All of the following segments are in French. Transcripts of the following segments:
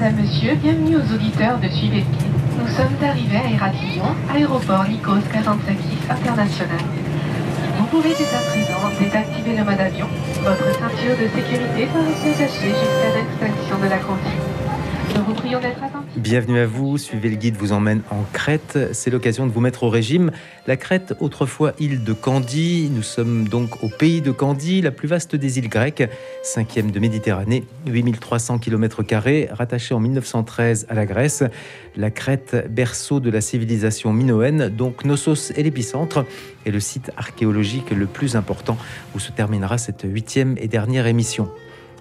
Madame, Monsieur, bienvenue aux auditeurs de Suivez le. Nous sommes arrivés à Héraclion, aéroport Nikos Kazantzakis International. Vous pouvez dès à présent désactiver le mode avion. Votre ceinture de sécurité sera rester attachée jusqu'à l'extinction de la consigne. Bienvenue à vous, suivez le guide vous emmène en Crète. C'est l'occasion de vous mettre au régime. La Crète, autrefois île de Candie, nous sommes donc au pays de Candie, la plus vaste des îles grecques, cinquième de Méditerranée, 8300 km, rattachée en 1913 à la Grèce. La Crète, berceau de la civilisation minoenne, donc Knossos est l'épicentre et le site archéologique le plus important où se terminera cette huitième et dernière émission.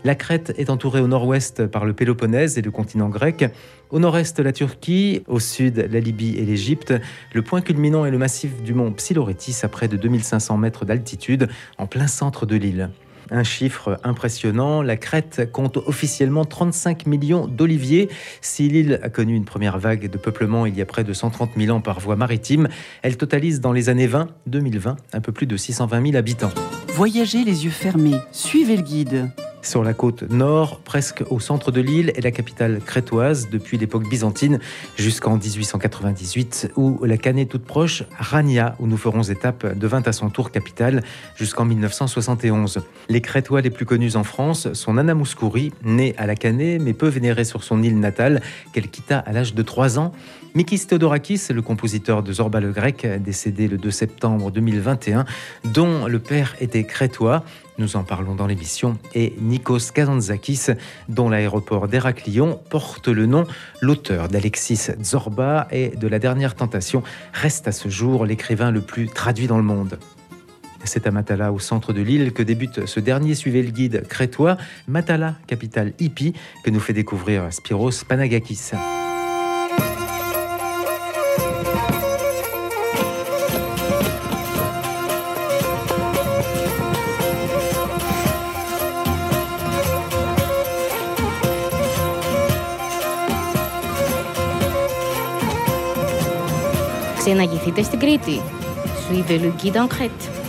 La Crète est entourée au nord-ouest par le Péloponnèse et le continent grec, au nord-est la Turquie, au sud la Libye et l'Égypte. Le point culminant est le massif du mont Psilorétis à près de 2500 mètres d'altitude, en plein centre de l'île. Un chiffre impressionnant, la Crète compte officiellement 35 millions d'oliviers. Si l'île a connu une première vague de peuplement il y a près de 130 000 ans par voie maritime, elle totalise dans les années 20, 2020, un peu plus de 620 000 habitants. Voyagez les yeux fermés, suivez le guide. Sur la côte nord, presque au centre de l'île, est la capitale crétoise depuis l'époque byzantine jusqu'en 1898, où la Canée toute proche, Rania, où nous ferons étape, devint à son tour capitale jusqu'en 1971. Les Crétois les plus connus en France sont Nana Mouskouri, née à la Canée mais peu vénérée sur son île natale, qu'elle quitta à l'âge de 3 ans. Mikis Theodorakis, le compositeur de Zorba le Grec, décédé le 2 septembre 2021, dont le père était crétois. Nous en parlons dans l'émission. Et Nikos Kazantzakis, dont l'aéroport d'Héraclion porte le nom. L'auteur d'Alexis Zorba et de La Dernière Tentation reste à ce jour l'écrivain le plus traduit dans le monde. C'est à Matala, au centre de l'île, que débute ce dernier Suivez le guide crétois, Matala, capitale hippie, que nous fait découvrir Spiros Panagakis. Ξεναγηθείτε στην Κρήτη. Suivez le guide en Crète.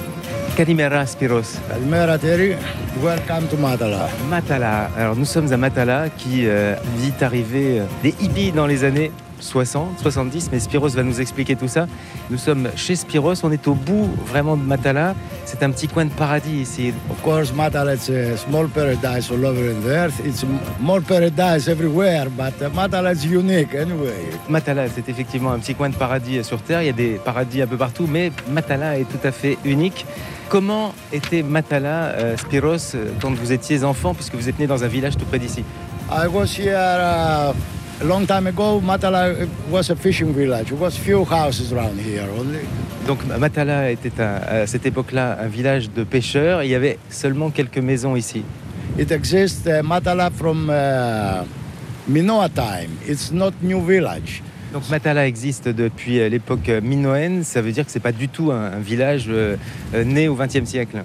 Kalimera Spiros. Καλημέρα Terry, welcome to Matala. Matala. Alors nous sommes à Matala qui euh, vit arriver euh, des hippies dans les années 60, 70, mais Spiros va nous expliquer tout ça. Nous sommes chez Spiros, on est au bout vraiment de Matala. C'est un petit coin de paradis ici. Of course, Matala is a small paradise all over the earth. It's more paradise everywhere, but Matala is unique anyway. Matala, c'est effectivement un petit coin de paradis sur Terre. Il y a des paradis un peu partout, mais Matala est tout à fait unique. Comment était Matala, euh, Spiros, euh, quand vous étiez enfant, puisque vous êtes né dans un village tout près d'ici? I was here uh, a long time ago. Matala was a fishing village. There was few houses around here only. Donc Matala était un- à cette époque-là un village de pêcheurs. Il y avait seulement quelques maisons ici. It exists uh, Matala from uh, Minoa time. It's not new village. Donc Matala existe depuis euh, l'époque minoenne. Ça veut dire que c'est pas du tout un, un village euh, euh, né au XXe siècle.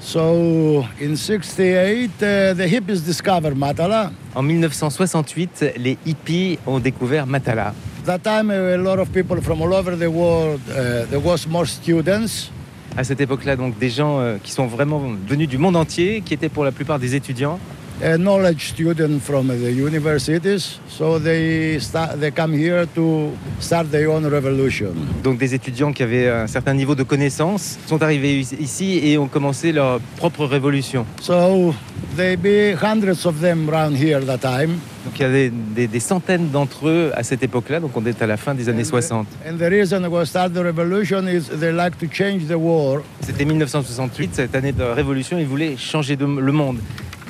So in 68, uh, the hippies discovered Matala. En 1968, les hippies ont découvert Matala. That time, a lot of people from all over the world. Uh, there was more students. À cette époque-là, donc des gens euh, qui sont vraiment venus du monde entier, qui étaient pour la plupart des étudiants. Knowledge students from the universities, so they start, they come here to start their own revolution. Donc des étudiants qui avaient un certain niveau de connaissances sont arrivés ici et ont commencé leur propre révolution. So there be hundreds of them around here that time. Donc il y avait des, des centaines d'entre eux à cette époque-là, donc on est à la fin des années 60. And the reason we start the revolution is they like to change the war. C'était 1968, cette année de révolution, ils voulaient changer de- le monde.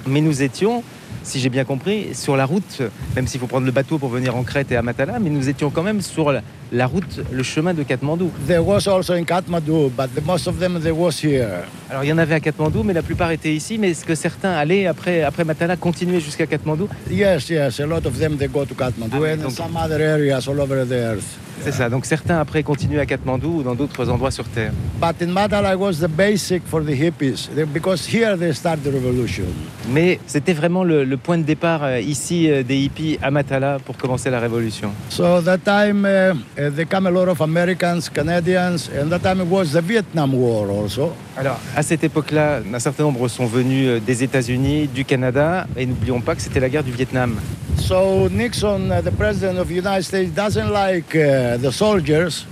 Mais nous étions, si j'ai bien compris, sur la route, même s'il faut prendre le bateau pour venir en Crète et à Matala, mais nous étions quand même sur la, route, le chemin de Katmandou. There was also in Kathmandu, but the, most of them they was here. Alors il y en avait à Katmandou, mais la plupart étaient ici. Mais est-ce que certains allaient après, après Matala continuer jusqu'à Katmandou? Yes, yes, a lot of them they go to Kathmandu Ah, and donc- some other areas all over the earth. C'est ça. Donc certains après continuent à Katmandou ou dans d'autres endroits sur Terre. But in Matala was the basic for the hippies because here they start the revolution. Mais c'était vraiment le, le point de départ euh, ici euh, des hippies à Matala pour commencer la révolution. So that time uh, uh, there come a lot of Americans, Canadians, and that time it was the Vietnam War also. Alors à cette époque-là, un certain nombre sont venus euh, des États-Unis, du Canada, et n'oublions pas que c'était la guerre du Vietnam. So Nixon, uh, the president of the United States, doesn't like uh, the soldiers.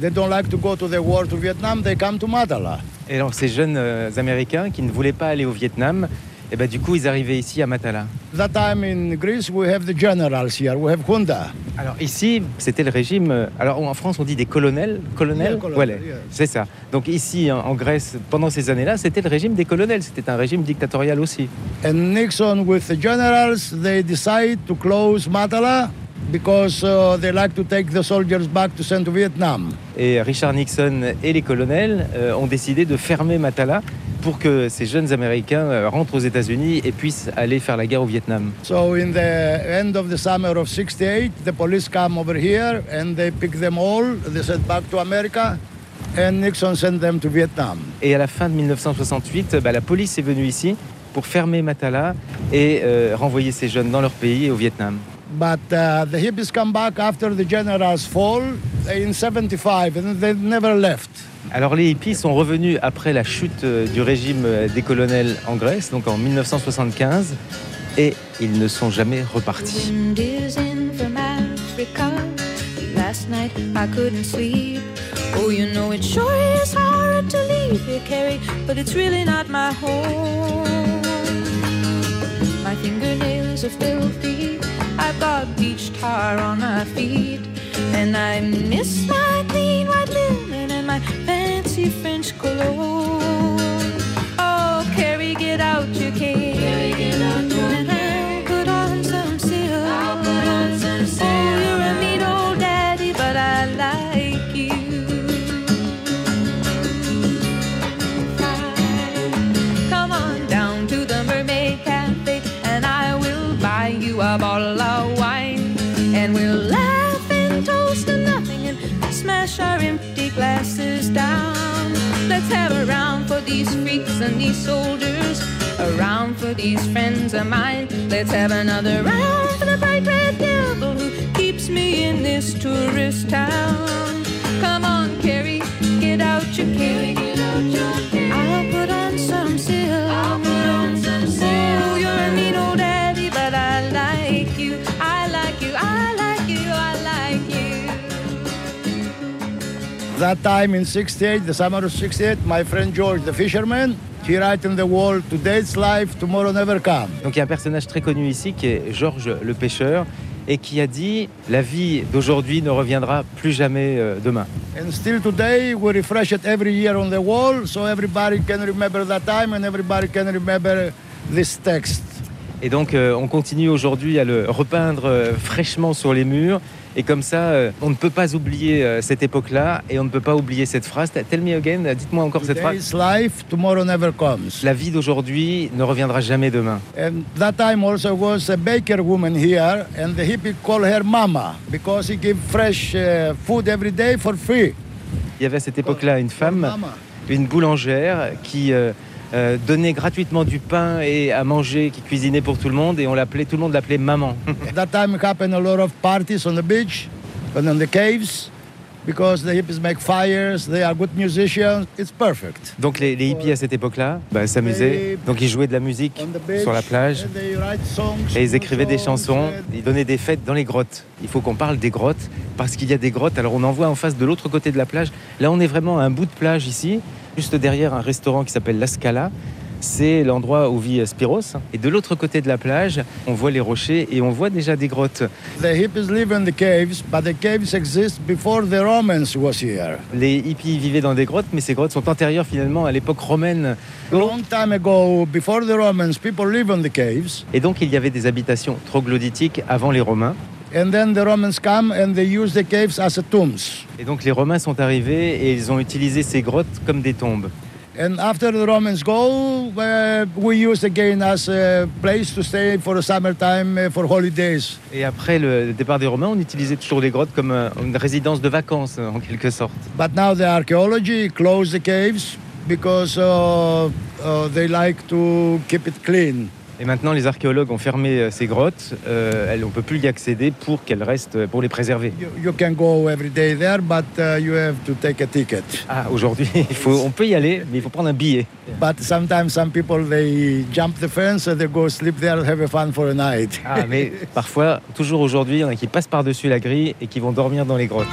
They don't like to go to the war to Vietnam. They come to Matala. Et alors ces jeunes euh, Américains qui ne voulaient pas aller au Vietnam, et ben du coup ils arrivaient ici à Matala. That time in Greece, we have the generals here. We have junta. Alors ici, c'était le régime. euh, Alors en France, on dit des colonels, colonels? Yeah, colonel, Voilà, yeah. c'est ça. Donc ici, en, en Grèce, pendant ces années-là, c'était le régime des colonels. C'était un régime dictatorial aussi. And Nixon, with the generals, they decide to close Matala because uh, they like to take the soldiers back to send to Vietnam. Et Richard Nixon et les colonels euh, ont décidé de fermer Matala pour que ces jeunes Américains euh, rentrent aux États-Unis et puissent aller faire la guerre au Vietnam. So in the end of the summer of 68, the police come over here and they pick them all. They sent back to America and Nixon sent them to Vietnam. Et à la fin de 1968, bah, la police est venue ici pour fermer Matala et euh, renvoyer ces jeunes dans leur pays et au Vietnam. But uh, the hippies come back after the generals fall in 75 and they never left. Alors les hippies sont revenus après la chute euh, du régime euh, des colonels en Grèce, donc en 1975, et ils ne sont jamais repartis. I've got beach tar on my feet, and I miss my and these soldiers, around for these friends of mine. Let's have another round for the bright red devil who keeps me in this tourist town. Come on, Carrie, get out your cane. I'll put on some silk. Oh, you're a mean old daddy, but I like you. I like you. I like you. I like you. That time in 68, the summer of 68, my friend George, the fisherman, he write in the wall, today's life, tomorrow never come. Donc il y a un personnage très connu ici qui est Georges le pêcheur et qui a dit la vie d'aujourd'hui ne reviendra plus jamais euh, demain. And still today, we refresh it every year on the wall, so everybody can remember that time and everybody can remember this text. Et donc euh, on continue aujourd'hui à le repeindre euh, fraîchement sur les murs et comme ça euh, on ne peut pas oublier euh, cette époque-là et on ne peut pas oublier cette phrase. Tell me again, dites-moi encore cette phrase. Life, tomorrow never comes. La vie d'aujourd'hui ne reviendra jamais demain. And that time also was a baker woman here, and the hippie call her mama because he fresh uh, food every day for free. Il y avait à cette époque-là une femme, une boulangère qui euh, donnait gratuitement du pain et à manger, qui cuisinait pour tout le monde et on l'appelait, tout le monde l'appelait maman. that time happened a lot of parties on the beach and in the caves because the hippies make fires, they are good musicians, it's perfect. Donc les, les hippies à cette époque-là bah, s'amusaient, donc ils jouaient de la musique On beach, sur la plage. and they write songs, Et ils écrivaient des chansons, and- ils donnaient des fêtes dans les grottes. Il faut qu'on parle des grottes, parce qu'il y a des grottes. Alors on en voit en face de l'autre côté de la plage. Là, on est vraiment à un bout de plage ici, juste derrière un restaurant qui s'appelle La Scala. C'est l'endroit où vit Spiros. Et de l'autre côté de la plage, on voit les rochers et on voit déjà des grottes. The hippies live in the caves, but the caves exist before the Romans was here. Les hippies vivaient dans des grottes, mais ces grottes sont antérieures finalement à l'époque romaine. Long time ago, before the Romans, people live in the caves, Et donc il y avait des habitations troglodytiques avant les Romains. And then the Romans come and they use the caves as a tombs. Et donc les Romains sont arrivés et ils ont utilisé ces grottes comme des tombes. And after the Romans go, uh, we use again as a place to stay for the summertime uh, for holidays. Et après le départ des Romains, on utilisait toujours les grottes comme euh, une résidence de vacances, en quelque sorte. But now the archaeology closed the caves because uh, uh, they like to keep it clean. Et maintenant, les archéologues ont fermé euh, ces grottes. Euh, on ne peut plus y accéder pour qu'elles restent, euh, pour les préserver. You, you can go every day there, but uh, you have to take a ticket. Ah, aujourd'hui, il faut, on peut y aller, mais il faut prendre un billet. But sometimes some people they jump the fence and they go sleep there, have a fun for a night. Ah, mais parfois, toujours aujourd'hui, il y en a qui passent par-dessus la grille et qui vont dormir dans les grottes.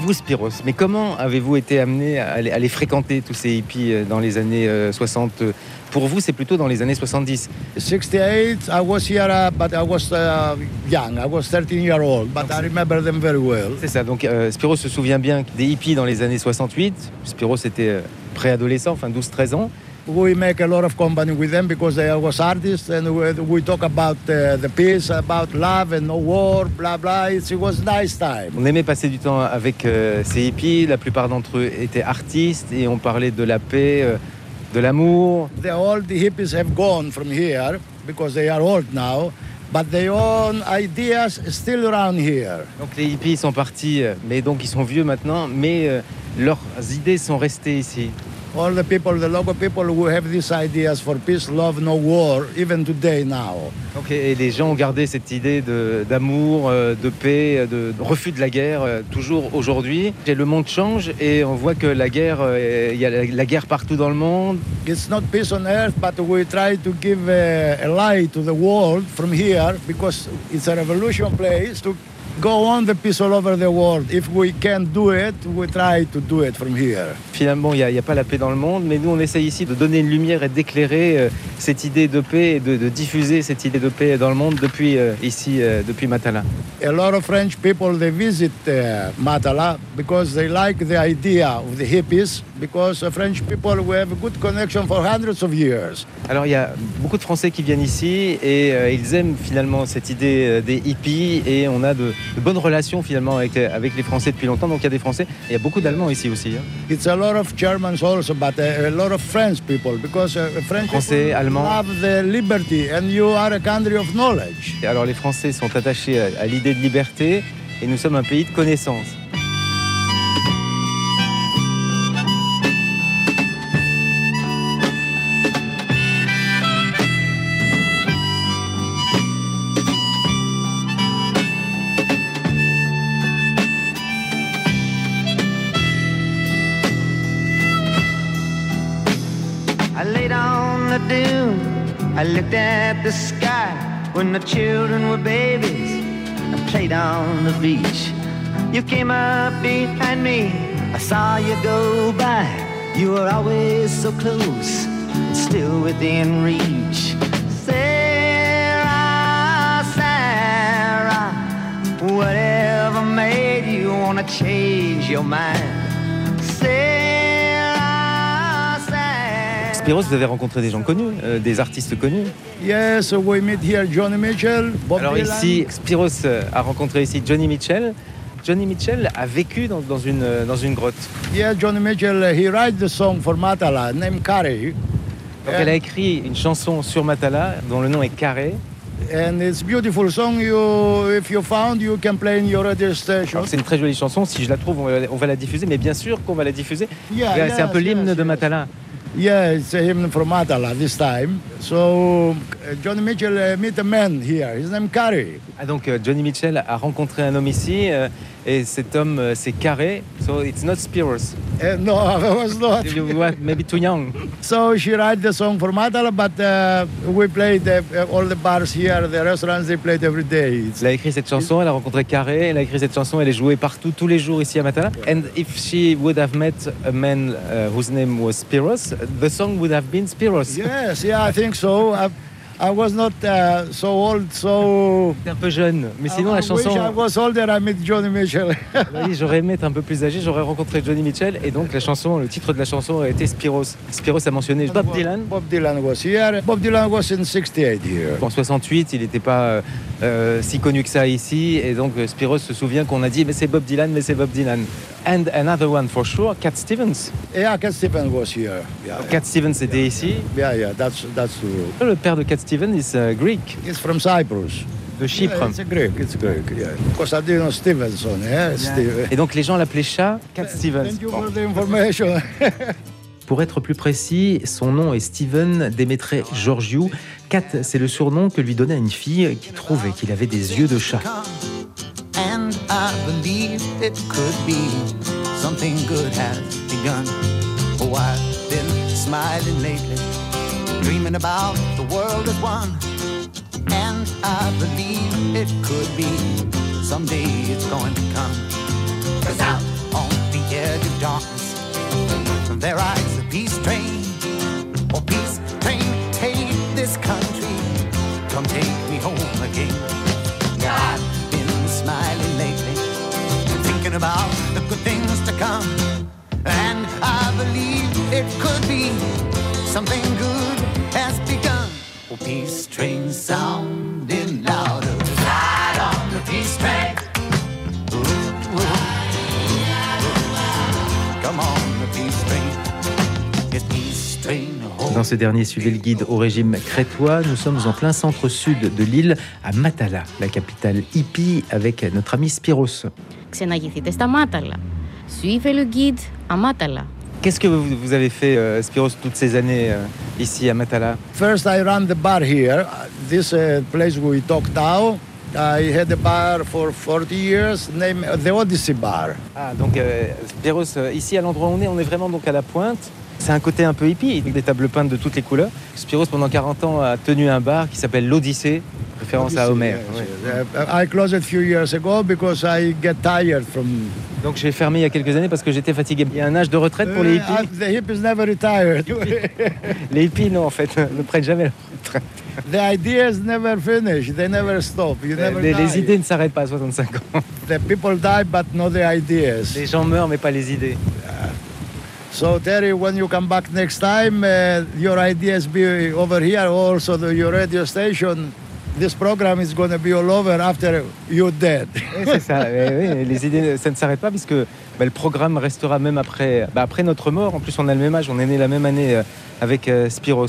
Vous, Spiros, mais comment avez-vous été amené à les, à les fréquenter, tous ces hippies, euh, dans les années euh, 60 Pour vous, c'est plutôt dans les années 70. 68, I was here, uh, but I was uh, young. I was 13 year old, but I remember them very well. C'est ça, donc euh, Spiros se souvient bien des hippies dans les années 68. Spiros était euh, préadolescent, enfin 12-13 ans. We make a lot of company with them because they was artists, and we, we talk about uh, the peace, about love and no war, blah blah. It's, it was nice time. On aimait passer du temps avec euh, ces hippies, la plupart d'entre eux étaient artistes et on parlait de la paix, euh, de l'amour. The all the hippies have gone from here because they are old now, but their own ideas still around here. Donc les hippies sont partis, euh, mais donc ils sont vieux maintenant, mais euh, leurs idées sont restées ici. All the people, the local people who have these ideas for peace, love, no war, even today now. Donc, et les gens ont gardé cette idée de- d'amour, euh, de paix, de, de refus de la guerre, euh, toujours aujourd'hui. Et Le monde change et on voit que la guerre, euh, il y a la, la guerre partout dans le monde. It's not peace on earth, but we try to give a, a light to the world from here because it's a revolution place to go on the peace all over the world. If we can do it, we try to do it from here. Finalement, il n'y a, a pas la paix dans le monde, mais nous, on essaye ici de donner une lumière et d'éclairer euh, cette idée de paix et de, de diffuser cette idée de paix dans le monde depuis euh, ici, euh, depuis Matala. A lot of French people they visit uh, Matala because they like the idea of the hippies because French people we have a good connection for hundreds of years. Alors, il y a beaucoup de Français qui viennent ici et euh, ils aiment finalement cette idée euh, des hippies et on a de, de bonnes relations finalement avec, euh, avec les Français depuis longtemps. Donc, il y a des Français. Il y a beaucoup d'Allemands ici aussi. hein. It's a lot of Germans also, but uh, a lot of French people because uh, French Français, people Allemands. love the liberty and you are a country of knowledge. Et alors, les Français sont attachés à, à l'idée de liberté et nous sommes un pays de connaissance. Looked at the sky when the children were babies. I played on the beach. You came up behind me. I saw you go by. You were always so close, and still within reach. Sarah, Sarah, whatever made you wanna change your mind? Sarah, Spiros, vous avez rencontré des gens connus, euh, des artistes connus. Yes, we meet here Johnny Mitchell, Bob Alors Dylan. ici, Spiros euh, a rencontré ici Johnny Mitchell. Johnny Mitchell a vécu dans, dans une, euh, dans une grotte. Yeah, Johnny Mitchell, uh, he write the song for Matala named Carey. Donc elle a écrit une chanson sur Matala dont le nom est Carré. And it's beautiful song. You, if you found, you can play in your radio station. C'est une très jolie chanson. Si je la trouve, on va, on va la diffuser. Mais bien sûr qu'on va la diffuser. Yeah, c'est un yes, peu l'hymne yes, de. Matala. Yeah, it's hymn from Matala this time. So uh, Johnny Mitchell uh, meet a man here. His name Carey. Ah, donc euh, Johnny Mitchell a rencontré un homme ici. Et cet homme, euh, c'est Carré. So it's not Spiros. Uh, no, I was not. You were maybe too young? So she write the song for Matala, but uh, we played uh, all the bars here, the restaurants, they played every day. It's- Elle a écrit cette chanson, elle a rencontré Carré, elle a écrit cette chanson, elle est jouée partout, tous les jours ici à Matala. And if she would have met a man uh, whose name was Spiros, the song would have been Spiros. Yes, yeah, I think so. I was not uh, so old, so. T'es un peu jeune, mais sinon la I wish chanson. I was older. I met Johnny Mitchell. Oui, j'aurais aimé être un peu plus âgé, j'aurais rencontré Johnny Mitchell et donc la chanson, le titre de la chanson aurait été Spiros. Spiros a mentionné Bob Dylan. Bob Dylan was here. Bob Dylan was in 68 here. En 68, il n'était pas euh, euh, si connu que ça ici et donc euh, Spiros se souvient qu'on a dit mais c'est Bob Dylan, mais c'est Bob Dylan. And another one for sure, Cat Stevens. Yeah, Cat Stevens was here. Yeah, Cat Stevens était ici. yeah, yeah, that's that's true. Le père de Cat Stevens is uh, Greek, It's from Cyprus. de Chypre. Yeah, it's a Greek. It's Greek. Yeah. Constantino Stevenson. Yeah, Steve. Et donc les gens l'appelaient chat Cat Stevens. Thank you for the information. Pour être plus précis, son nom est Steven Demetre Georgiou. Cat, c'est le surnom que lui donnait une fille qui trouvait qu'il avait des yeux de chat. World as one. And I believe it could be someday it's going to come. Cause out on the edge of darkness, there rides a peace train. Oh, peace train, take this country. Come take me home again. Yeah, I've been smiling lately, thinking about the good things to come. And I believe it could be something The peace train sounding louder. Ride on the peace train. Ooh, ooh. Come on, the peace train. It's peace train. Dans ce dernier Suivez le guide au régime crétois, nous sommes en plein centre-sud de l'île, à Matala, la capitale hippie, avec notre ami Spiros. Suivez le guide à Matala. Qu'est-ce que vous, vous avez fait, euh, Spiros, toutes ces années euh, ici à Matala? First, I ran the bar here. This uh, place we talk now. I had a bar for 40 years, named the Odyssey Bar. Ah, donc euh, Spiros, ici à l'endroit où on est, on est vraiment donc à la pointe. C'est un côté un peu hippie, avec des tables peintes de toutes les couleurs. Spiros, pendant 40 ans, a tenu un bar qui s'appelle l'Odyssée, référence à I closed a few years ago because I get tired from. Donc j'ai fermé il y a quelques années parce que j'étais fatigué. Il y a un âge de retraite pour les Uh, hippies the hippies never retired. Les hippies, non, en fait, ne prennent jamais la retraite. the ideas never finish. They never stop. You never Les, idées ne s'arrêtent pas à 65 ans. The people die, but not the ideas. Les gens meurent, mais pas les idées. So Terry, when you come back next time, uh, your ideas be over here. Also, the, your radio station. This program is going to be all over after you're dead. C'est ça. Oui, oui, les idées, ça ne s'arrête pas puisque bah, le programme restera même après, bah, après notre mort. En plus, on a le même âge, on est né la même année euh, avec euh, Spiros.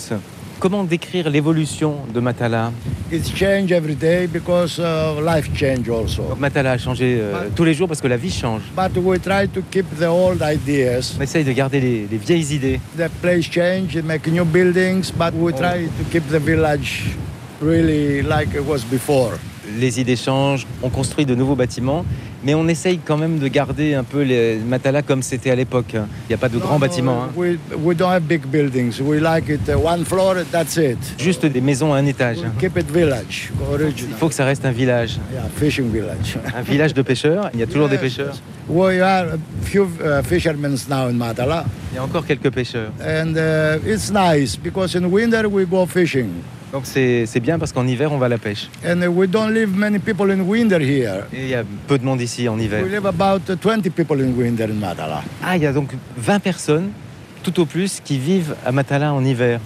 Comment décrire l'évolution de Matala? It's change every day because uh, life change also. Donc, Matala a changé euh, tous les jours parce que la vie change. But we try to keep the old ideas. On essaye de garder les, les vieilles idées. The place change, make new buildings, but we try to keep the village really like it was before. Les idées changent, on construit de nouveaux bâtiments, mais on essaye quand même de garder un peu les Matala comme c'était à l'époque. Il n'y a pas de grands No, no, bâtiments, hein. We, we don't have big buildings. We like it uh, one floor, that's it. juste des maisons à un étage. We keep it village, Il original. faut que ça reste un village, Yeah, fishing village. un village de pêcheurs. Il y a toujours des Yes, pêcheurs. yes. We are a few uh, fishermen now in Matala, Il y a encore quelques pêcheurs. and uh, it's nice because in winter we go fishing, Donc c'est bien parce qu'en hiver, on va à la pêche. and we don't live many people in winter here. Et il y a peu de monde ici en hiver. We live about uh, 20 people in winter in Matala. Ah, il y a donc 20 personnes, tout au plus, qui vivent à Matala en hiver.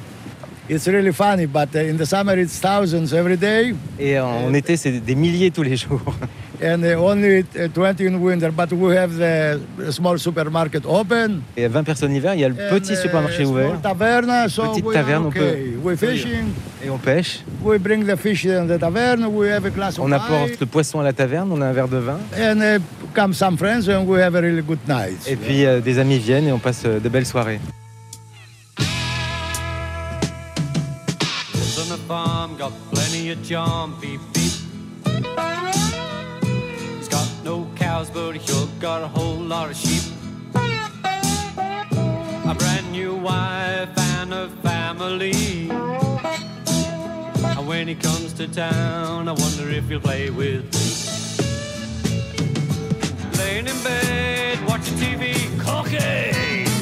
It's really funny, but in the summer it's thousands every day, Et en été, c'est des milliers tous les jours. and uh, only uh, 20 in winter. But we have the small supermarket open. Et il y a 20 personnes l'hiver, il y a le petit uh, supermarché small ouvert. taverna, so Petite we are taverne, on okay. peut- We're peut y- fishing. Et on pêche. We bring the fish in the tavern. We have a glass of On wine. apporte le poisson à la taverne, on a un verre de vin. And uh, come some friends, and we have a really good night. Et puis euh, des amis viennent et on passe euh, de belles soirées. On farm, got plenty of charm, cows, but he sure got a whole lot of sheep. A brand new wife and a family. And when he comes to town, I wonder if he'll play with me. Laying in bed, watching TV, cookies.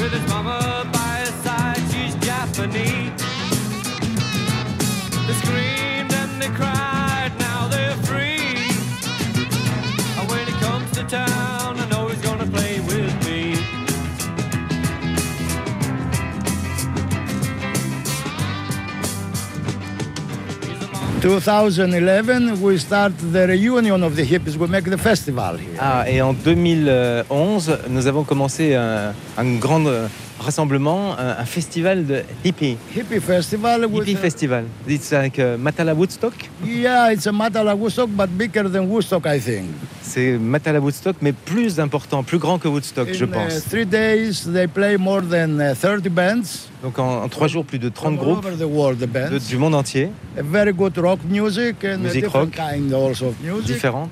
With his mama by his side, she's Japanese. 2011, we start the reunion of the hippies. We make the festival here. Ah, et en 2011, nous avons commencé un, un grand rassemblement, un, un festival de hippie. Hippie festival. Hippie uh, Festival. It's like uh, Matala Woodstock? Yeah, it's a Matala Woodstock, but bigger than Woodstock, I think. C'est Matala Woodstock, mais plus important, plus grand que Woodstock, je In uh, pense. three days, they play more than uh, 30 bands. Donc en, en trois jours, plus de 30 from groupes the world, the bands. de- du monde entier, A very good rock music and Music different rock. kind also of music. différents.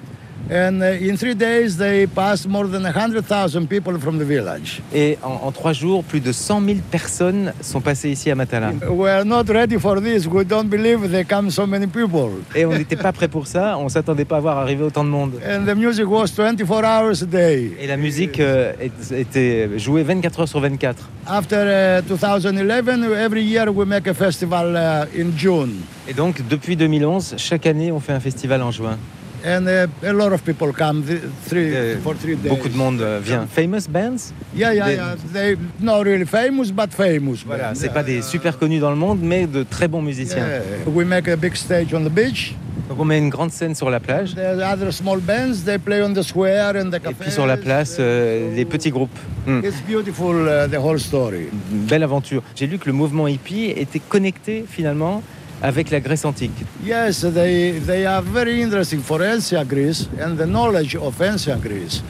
And in three days, they passed more than 100,000 people from the village. Et en, en trois jours, plus de 100 000 personnes sont passées ici à Matala. We are not ready for this. We don't believe there come so many people. Et on n'était pas prêt pour ça, on s'attendait pas à voir arriver autant de monde. And the music was 24 hours a day. Et la musique euh, était jouée 24 heures sur 24. After uh, 2011, every year we make a festival uh, in June. Et donc, depuis 2011, chaque année, on fait un festival en juin. And uh, a lot of people come th- three, Euh, for three days. Beaucoup de monde euh, vient. Famous bands? Yeah, yeah, Des- yeah. They not really famous, but famous. Voilà, c'est pas des super connus dans le monde, mais de très bons musiciens. Yeah. We make a big stage on the beach. Donc on met une grande scène sur la plage. There's other small bands. They play on the square and the Et puis sur la place, euh, les petits groupes. Hmm. It's beautiful, uh, the whole story. Une belle aventure. J'ai lu que le mouvement hippie était connecté finalement avec la Grèce antique. Yes, they, they are very interesting for ancient Greece and the knowledge of ancient Greece.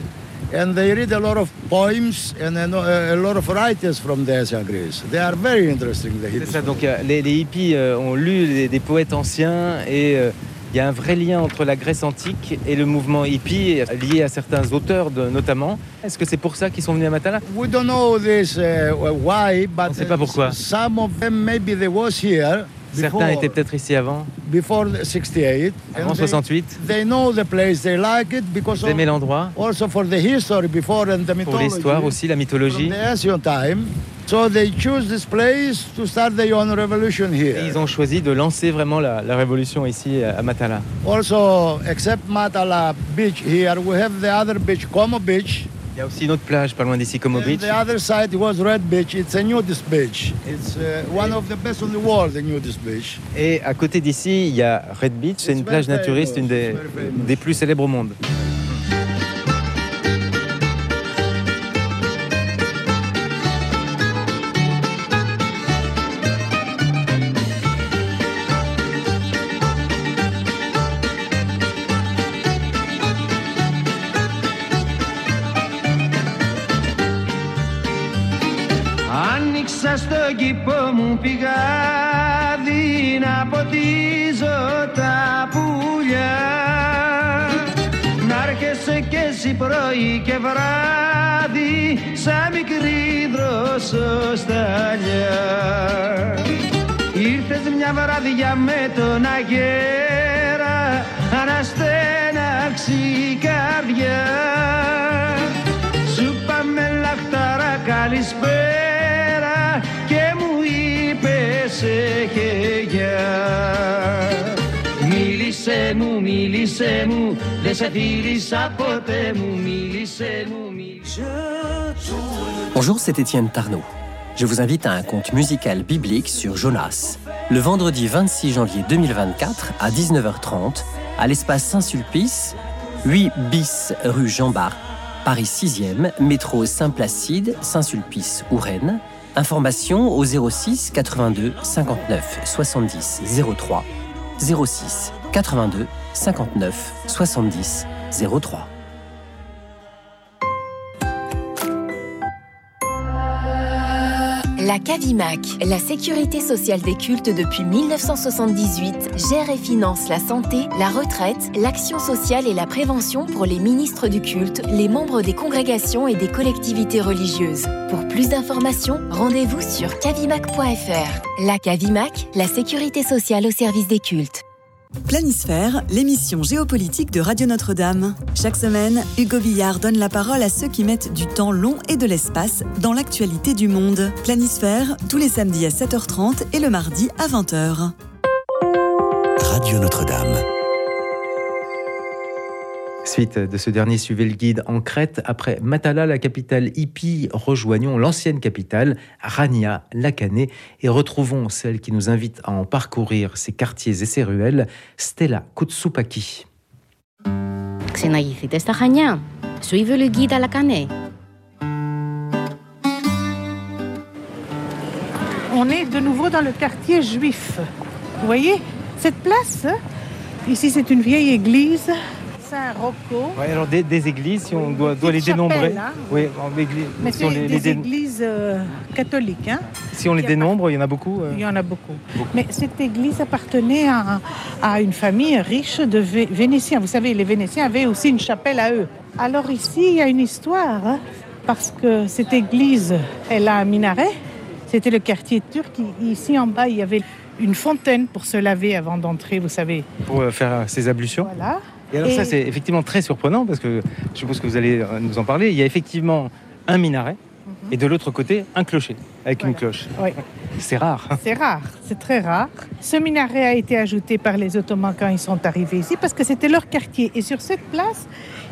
And they read a lot of poems and a, a lot of writers from the ancient Greece. They are very interesting, the C'est ça, donc euh, les, les hippies euh, ont lu des, des poètes anciens et euh, il y a un vrai lien entre la Grèce antique et le mouvement hippie, lié à certains auteurs de- notamment. Est-ce que c'est pour ça qu'ils sont venus à Matala? We don't know this uh, why, but On sait pas pourquoi. some of them maybe they was here Certains étaient peut-être ici avant, before 68. avant and they- 68. They know the place, they like it because Ils aimaient l'endroit, also for the history before and the pour mythology. l'histoire aussi, la from mythologie. the ancient time. So they choose this place to start their own revolution Et here. ils ont choisi de lancer vraiment la, la révolution ici à à Matala. Also, except Matala Beach here, we have the other beach, Como Beach. Il y a aussi une autre plage pas loin d'ici, Como Beach. the other side was Red Beach. It's a nudist beach. It's uh, one of the best in the world, the nudist beach. Et à côté d'ici, il y a Red Beach, c'est une plage naturiste, une des, des plus célèbres au monde. Πρωί και βράδυ σαν μικρή δροσοσταλιά Ήρθες μια βράδια με τον αγέρα αναστέναξη η καρδιά. Σου πάμε λαχτάρα καλησπέρα και μου είπες έχε γεια Μίλησέ μου, μίλησέ μου, δεν σε φίλησα ποτέ μου Μίλησέ μου, μίλησέ Bonjour, c'est Étienne Tarnot. Je vous invite à un conte musical biblique sur Jonas, le vendredi 26 janvier 2024 à 19h30 à l'espace Saint-Sulpice, 8 bis rue Jean Bart, Paris 6e, métro Saint-Placide, Saint-Sulpice ou Rennes. Information au 06 82 59 70 03 06 82 59 70 03. La CAVIMAC, la sécurité sociale des cultes depuis 1978, gère et finance la santé, la retraite, l'action sociale et la prévention pour les ministres du culte, les membres des congrégations et des collectivités religieuses. Pour plus d'informations, rendez-vous sur cavimac.fr. La CAVIMAC, la sécurité sociale au service des cultes. Planisphère, l'émission géopolitique de Radio Notre-Dame. Chaque semaine, Hugo Billard donne la parole à ceux qui mettent du temps long et de l'espace dans l'actualité du monde. Planisphère, tous les samedis à 7h30 et le mardi à 20h. Radio Notre-Dame. Suite de ce dernier, suivez le guide en Crète. Après Matala, la capitale hippie, rejoignons l'ancienne capitale, Rania, Lacanée, et retrouvons celle qui nous invite à en parcourir ses quartiers et ses ruelles, Stella Koutsupaki. Ξεναγηθείτε στα Χανιά. Suivez le guide à la Canée. On est de nouveau dans le quartier juif. Vous voyez cette place hein Ici, c'est une vieille église, Saint-Rocco. Ouais, alors des, des églises, si on doit, doit les dénombrer. chapelle, hein. Oui, en église- Mais si, on c'est les, des les églises euh, catholiques. Hein si on les dénombre, il y en a beaucoup. euh. Il y en a beaucoup. Mais cette église appartenait à, à une famille riche de Vé- Vénétiens. Vous savez, les Vénétiens avaient aussi une chapelle à eux. Alors ici, il y a une histoire, hein, parce que cette église, elle a un minaret. C'était le quartier turc. Ici, en bas, il y avait une fontaine pour se laver avant d'entrer, vous savez. pour euh, faire ces ablutions. Voilà. Et alors Et- ça, c'est effectivement très surprenant parce que je suppose que vous allez euh, nous en parler. Il y a effectivement un minaret et de l'autre côté un clocher avec une cloche. Oui. C'est rare. C'est rare, c'est très rare. Ce minaret a été ajouté par les Ottomans quand ils sont arrivés ici parce que c'était leur quartier. Et sur cette place,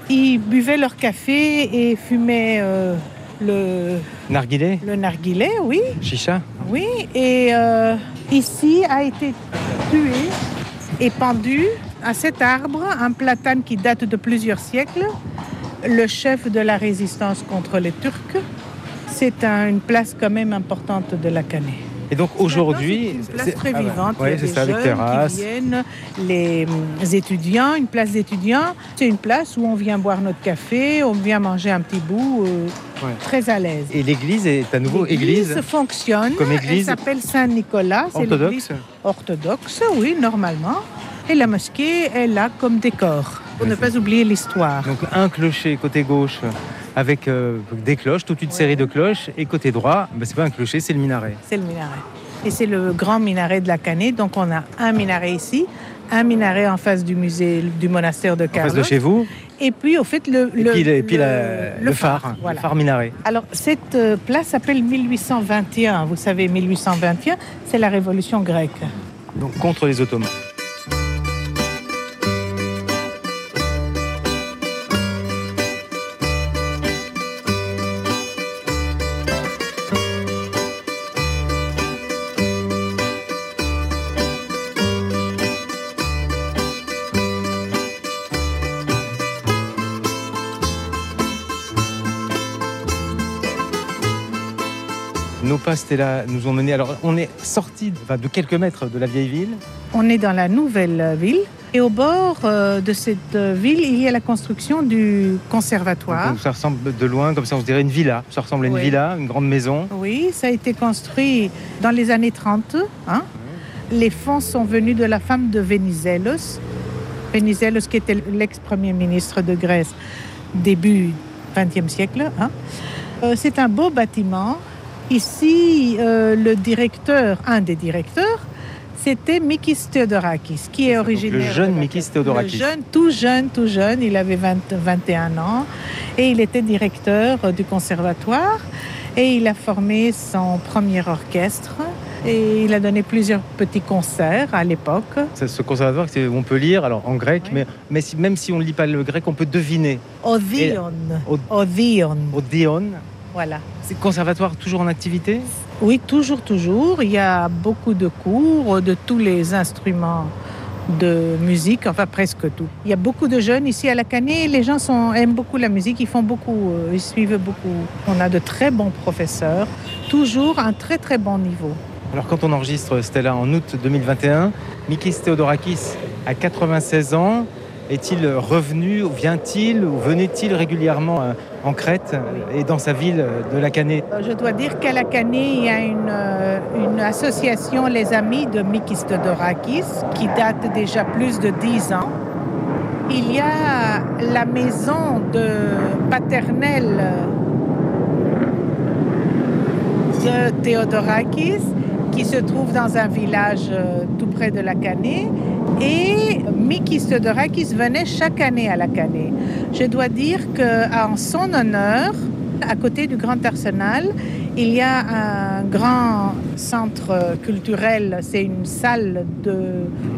ils buvaient leur café et fumaient euh, le, Narguilé, le narguilé, oui. chicha. Oui, et euh, ici a été tué et pendu à cet arbre, un platane qui date de plusieurs siècles, le chef de la résistance contre les Turcs. C'est un- une place quand même importante de la Canée. Et donc aujourd'hui, Une place c'est- très ah vivante. Ouais, Il y a c'est des ça, jeunes terrasse. qui viennent, les étudiants, une place d'étudiants. C'est une place où on vient boire notre café, on vient manger un petit bout, euh, Ouais. très à l'aise. Et l'église est à nouveau église. L'église fonctionne. Comme église Elle s'appelle Saint-Nicolas. C'est Orthodoxe l'église orthodoxe, oui, normalement. Et la mosquée est là comme décor, pour ne pas oublier l'histoire. Donc un clocher côté gauche avec euh, des cloches, toute une série de cloches, et côté droit, bah, c'est pas un clocher, c'est le minaret. C'est le minaret. Et c'est le grand minaret de la Canée. Donc on a un minaret ici, un minaret en face du musée du monastère de En Carlos. face de chez vous, Et puis au fait le, et le, puis, le, et puis le- la- le le phare, voilà. le phare minaret. Alors, cette euh, place s'appelle 1821. Vous savez, 1821, c'est la révolution grecque. Donc contre les Ottomans. Pas Stella nous ont. Alors, on est sorti de quelques mètres de la vieille ville. On est dans la nouvelle ville. Et au bord euh, de cette euh, ville, il y a la construction du conservatoire. Donc, ça ressemble de loin, comme ça, on se dirait une villa. Ça ressemble à une Oui. villa, une grande maison. Oui, ça a été construit dans les années 30. hein. Les fonds sont venus de la femme de Venizelos. Venizelos, qui était l'ex-premier ministre de Grèce début 20e siècle. hein. Euh, C'est un beau bâtiment. Ici, euh, le directeur, un des directeurs, c'était Mikis Theodorakis, qui est originaire. Le jeune Mikis Theodorakis. Le jeune, tout jeune, tout jeune, il avait 20 21 ans et il était directeur euh, du conservatoire et il a formé son premier orchestre et il a donné plusieurs petits concerts à l'époque. C'est ce conservatoire, on peut lire alors en grec, mais, mais si- même si on ne lit pas le grec, on peut deviner. Odéon. Od- Odéon. Odéon. Voilà. C'est conservatoire toujours en activité? Oui, toujours, toujours. Il y a beaucoup de cours de tous les instruments de musique, enfin presque tout. Il y a beaucoup de jeunes ici à la Canée. Les gens sont, aiment beaucoup la musique, ils font beaucoup, euh, ils suivent beaucoup. On a de très bons professeurs, toujours un très très bon niveau. Alors quand on enregistre Stella en août 2021, Mikis Theodorakis a 96 ans. Est-il revenu, ou vient-il ou venait-il régulièrement euh, en Crète euh, et dans sa ville de la Canée? Euh, Je dois dire qu'à la Canée, il y a une, euh, une association, les Amis de Mikis Theodorakis, qui date déjà plus de 10 ans. Il y a la maison de paternelle de Theodorakis, qui se trouve dans un village euh, tout près de la Canée. Et Mikis Theodorakis venait chaque année à la Canée. Je dois dire qu'en son honneur, À côté du Grand Arsenal, il y a un grand centre culturel. C'est une salle de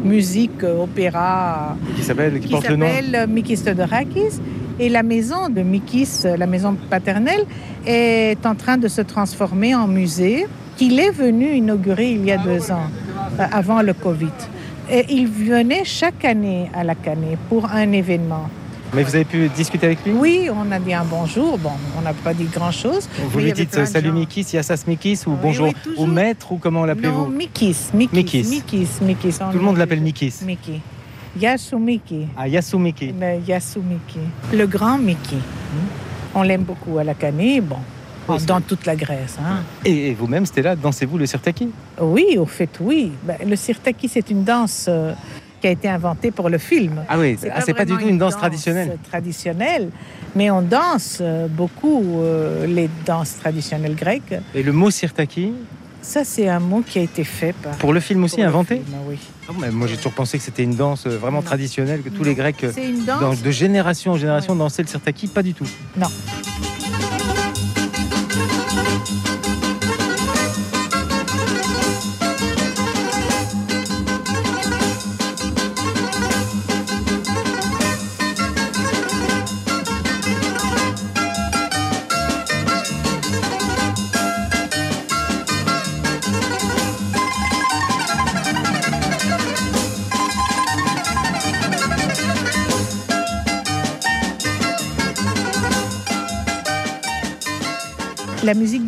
musique, opéra, Qui s'appelle, qui, qui porte le nom Mikis Theodorakis. Et la maison de Mikis, la maison paternelle, est en train de se transformer en musée qu'il est venu inaugurer il y a deux ans, euh, avant le Covid. Et il venait chaque année à la Canée pour un événement. Mais vous avez pu discuter avec lui? Oui, on a dit un bonjour. Bon, on n'a pas dit grand-chose. Vous lui dites salut. Mikis, Yassas Mikis ou Oui, bonjour oui, ou maître ou comment l'appelez-vous? Mikis, Mikis, Mikis. Mikis, Mikis. Tout le monde l'appelle Mikis. Mickey. Yasu Mickey. Ah, Yasu Miki. Le Yasu Mickey. Le grand Mickey. On l'aime beaucoup à la Canée, bon, dans toute la Grèce. hein. Et, et vous-même, Stella, dansez-vous le sirtaki? Oui, au fait, oui. Ben, le sirtaki, c'est une danse euh, qui a été inventée pour le film. Ah oui, ah, c'est pas du tout une danse traditionnelle. euh, traditionnelle, mais on danse euh, beaucoup euh, les danses traditionnelles grecques. Et le mot sirtaki, Ça, c'est un mot qui a été fait par. pour le film aussi, inventé? film, oui. Ah, mais Moi, j'ai toujours pensé que c'était une danse vraiment traditionnelle, que tous les Grecs, une danse. dans- de génération en génération, dansaient le sirtaki. Pas du tout. Non.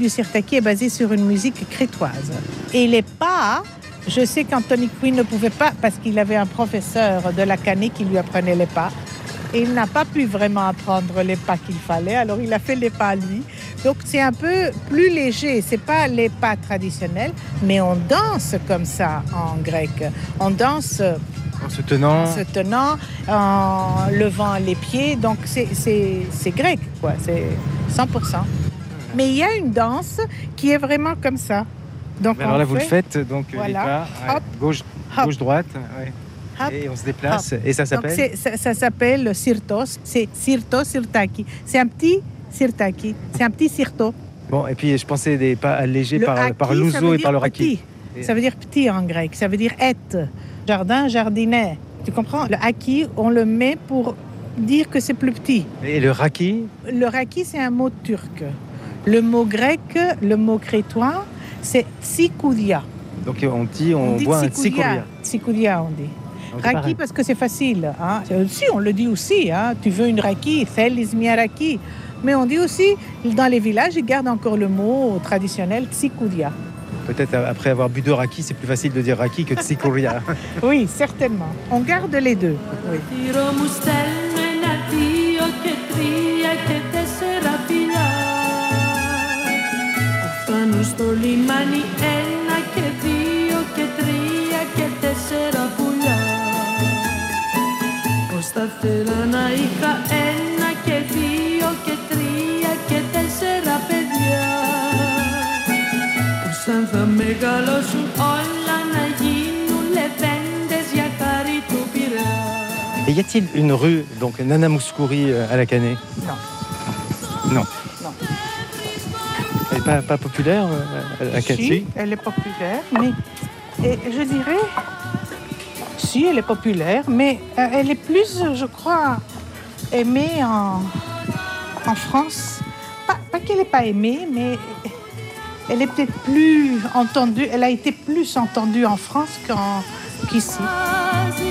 Du sirtaki est basée sur une musique crétoise. Et les pas, je sais qu'Anthony Quinn ne pouvait pas, parce qu'il avait un professeur de la Canée qui lui apprenait les pas. Et il n'a pas pu vraiment apprendre les pas qu'il fallait, alors il a fait les pas lui. Donc c'est un peu plus léger, c'est pas les pas traditionnels, mais on danse comme ça en grec. On danse En se tenant. en se tenant, en levant les pieds. Donc, c'est- c'est c'est grec, quoi. C'est 100%. Mais il y a une danse qui est vraiment comme ça. Donc, alors là, vous le fait- faites, donc euh, les pas, Hop. gauche, Hop. gauche, droite. ouais. Hop. Et on se déplace. Et ça s'appelle ça, ça s'appelle le sirtos. C'est sirto sirtaki. C'est un petit sirtaki. C'est un petit sirto. Bon, et puis je pensais des pas allégés Le par, haki, par l'ouzo et par le raki. petit. Ça veut dire petit en grec. Ça veut dire et. Jardin, jardinet. Tu comprends? Le haki, on le met pour dire que c'est plus petit. Et le raki Le raki, c'est un mot turc. Le mot grec, le mot crétois, c'est tsikoudia. Donc on dit, on, boit un tsikouria. Tsikoudia, on dit. On dit Raki pareil. parce que c'est facile. Hein. Euh, Si, on le dit aussi. Hein. Tu veux une raki, felismia raki. Mais on dit aussi, dans les villages, ils gardent encore le mot traditionnel tsikoudia. Peut-être après avoir bu deux raki, c'est plus facile de dire raki que tsikouria. Oui, certainement. On garde les deux. Oui. στο λιμάνι ένα και δύο και τρία και τέσσερα πουλιά Πως θα θέλα να είχα ένα και δύο και τρία και τέσσερα παιδιά Πως αν θα μεγαλώσουν όλα να γίνουν λεβέντες για χάρη του πειραιά Et y a-t-il une rue, donc Nana Mouskouri euh, à la Canée Non. Non. pas, populaire, euh, euh, à Cathy elle est populaire, mais je dirais, si, elle est populaire, mais euh, elle est plus, je crois, aimée en, en France. Pas, qu'elle n'est pas aimée, mais elle est peut-être plus entendue, elle a été plus entendue en France qu'ici. Qu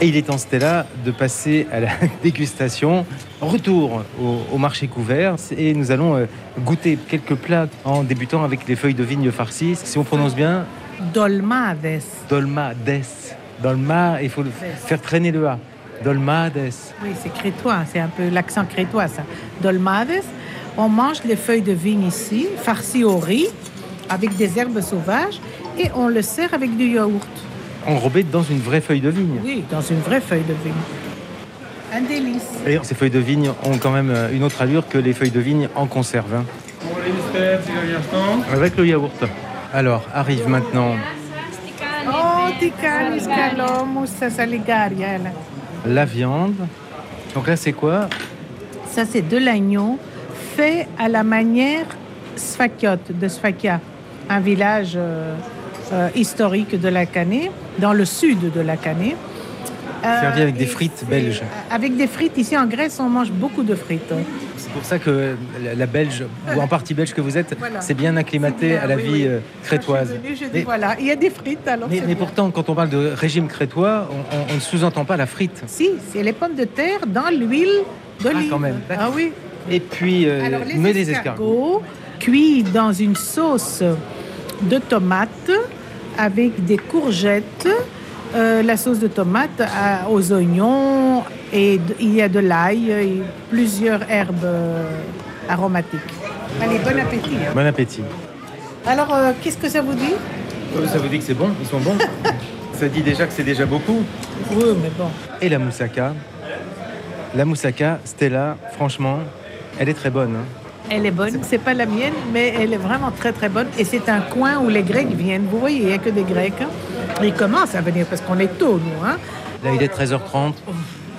Et il est temps, Stella, de passer à la dégustation. Retour au, au marché couvert et nous allons euh, goûter quelques plats en débutant avec les feuilles de vigne farcies. Si on prononce bien, Dolmades. dolmades. Dolma, il faut le faire traîner le A. Dolmades. Oui, c'est crétois, c'est un peu l'accent crétois, ça. Dolmades. On mange les feuilles de vigne ici, farcies au riz, avec des herbes sauvages, et on le sert avec du yaourt. Enrobé dans une vraie feuille de vigne. Oui, dans une vraie feuille de vigne. Un délice. D'ailleurs, ces feuilles de vigne ont quand même euh, une autre allure que les feuilles de vigne en conserve. hein. Avec le yaourt. Alors, arrive maintenant Oh, elle. La viande. Donc là, c'est quoi? Ça, c'est de l'agneau fait à la manière Sfakiot, de Sfakia, un village euh, euh, historique de la Canée, dans le sud de la Canée. Euh, Servi avec des frites belges. Avec des frites. Ici, en Grèce, on mange beaucoup de frites. C'est pour ça que la, la belge, ou en partie belge que vous êtes, Voilà. c'est bien acclimaté bien, à la oui, vie oui. euh, crétoise. Je dis, Mais- voilà, il y a des frites, alors Mais, pourtant, quand on parle de régime crétois, on- ne sous-entend pas la frite. Si, c'est les pommes de terre dans l'huile d'olive. quand même. Ah oui. Et puis, euh, Alors, les des escargots cuits dans une sauce de tomates avec des courgettes, euh, la sauce de tomate à- aux oignons et il y a de l'ail et plusieurs herbes euh, aromatiques. Allez, bon appétit. hein. Bon appétit. Alors, euh, qu'est-ce que ça vous dit? Ça vous dit que c'est bon? Ils sont bons? Ça dit déjà que c'est déjà beaucoup? Oui, mais bon. Et la moussaka? La moussaka, Stella, franchement, elle est très bonne. hein. Elle est bonne, c'est pas la mienne, mais elle est vraiment très très bonne. Et c'est un coin où les Grecs viennent. Vous voyez, il n'y a que des Grecs. hein. Ils commencent à venir parce qu'on est tôt, nous. Hein. Là, il est 13h30.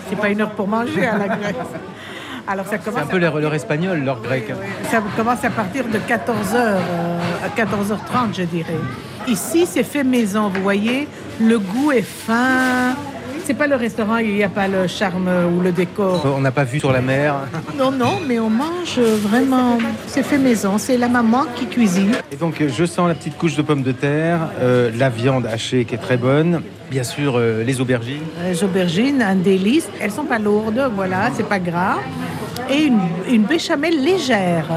C'est pas une heure pour manger à la Grèce. Alors ça C'est commence, un peu leur, leur espagnol, leur grec. ça commence à partir de 14h, à 14h30, je dirais. Ici, c'est fait maison, vous voyez. Le goût est fin. C'est pas le restaurant, il n'y a pas le charme ou le décor. On n'a pas vu sur la mer. Non, non, mais on mange vraiment. C'est fait maison. C'est la maman qui cuisine. Et donc, euh, je sens la petite couche de pommes de terre, euh, la viande hachée qui est très bonne, bien sûr euh, les aubergines. Les aubergines, un délice. Elles sont pas lourdes, voilà, c'est pas gras. Et une, une béchamel légère.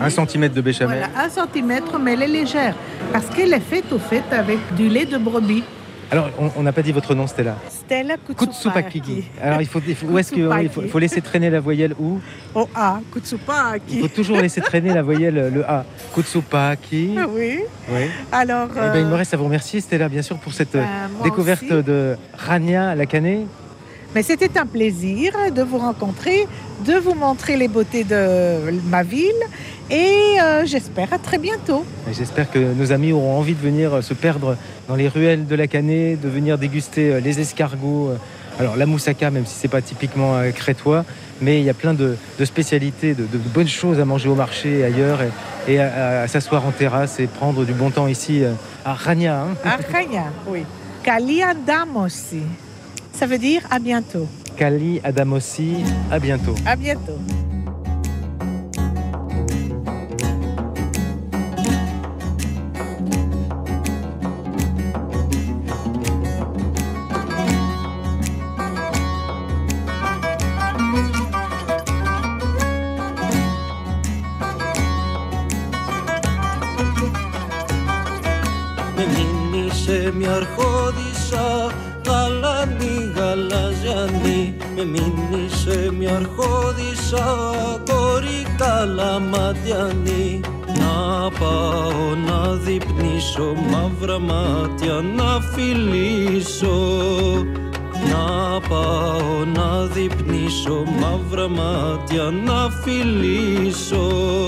Un centimètre de béchamel. Voilà, un centimètre, mais elle est légère. Parce qu'elle est faite au fait avec du lait de brebis. Alors, on- n'a pas dit votre nom, Stella. Stella Kutsupaki. Alors, il faut, il faut- où est-ce que il faut, il faut laisser traîner la voyelle où? Ah, Il Kutsupaki. faut toujours laisser traîner la voyelle le A. Kutsupaki. Oui. Oui. Alors, Eh ben, il me euh, reste à vous remercier, Stella, bien sûr, pour cette euh, Ben, découverte aussi. de Rania à la Canée. Mais c'était un plaisir de vous rencontrer, de vous montrer les beautés de ma ville. Et euh, j'espère à très bientôt. J'espère que nos amis auront envie de venir euh, se perdre dans les ruelles de la Canée, de venir déguster euh, les escargots. Alors la moussaka, même si c'est pas typiquement crétois, mais il y a plein de, de spécialités, de, de bonnes choses à manger au marché et ailleurs, et, et à, à s'asseoir en terrasse et prendre du bon temps ici à Rania. hein. Arraya, oui. Kali Adamosi. Ça veut dire à bientôt. Kali Adamossi, à bientôt. À bientôt. Διπνήσω μαύρα μάτια να φιλήσω. Να πάω να διπνήσω μαύρα μάτια να φιλήσω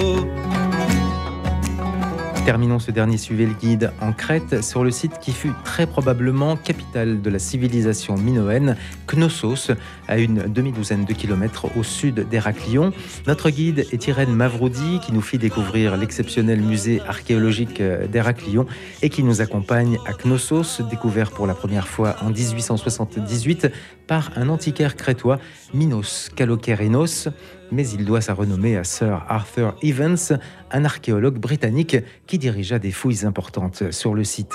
Terminons ce dernier Suivez le guide en Crète sur le site qui fut très probablement capitale de la civilisation minoenne, Knossos, à une demi-douzaine de kilomètres au sud d'Héraclion. Notre guide est Irène Mavroudi qui nous fit découvrir l'exceptionnel musée archéologique d'Héraclion et qui nous accompagne à Knossos, découvert pour la première fois en 1878 par un antiquaire crétois, Minos Kalokerinos mais il doit sa renommée à Sir Arthur Evans, un archéologue britannique qui dirigea des fouilles importantes sur le site.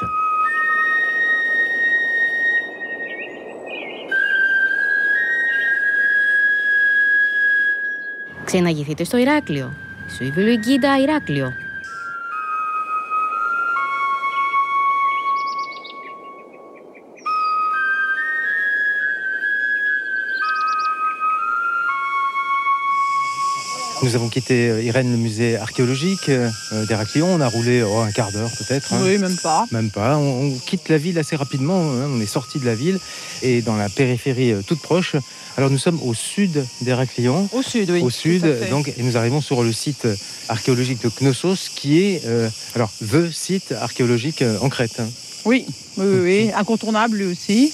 Nous avons quitté euh, Irène le musée archéologique euh, d'Héraclion. On a roulé oh, un quart d'heure peut-être. hein. Oui, même pas. Même pas. On, on quitte la ville assez rapidement. hein. On est sorti de la ville et dans la périphérie euh, toute proche. Alors nous sommes au sud d'Héraclion. Au sud, oui. Au sud, donc, et nous arrivons sur le site archéologique de Knossos, qui est euh, alors the site archéologique euh, en Crète. hein. Oui, oui, oui, oui. incontournable lui aussi.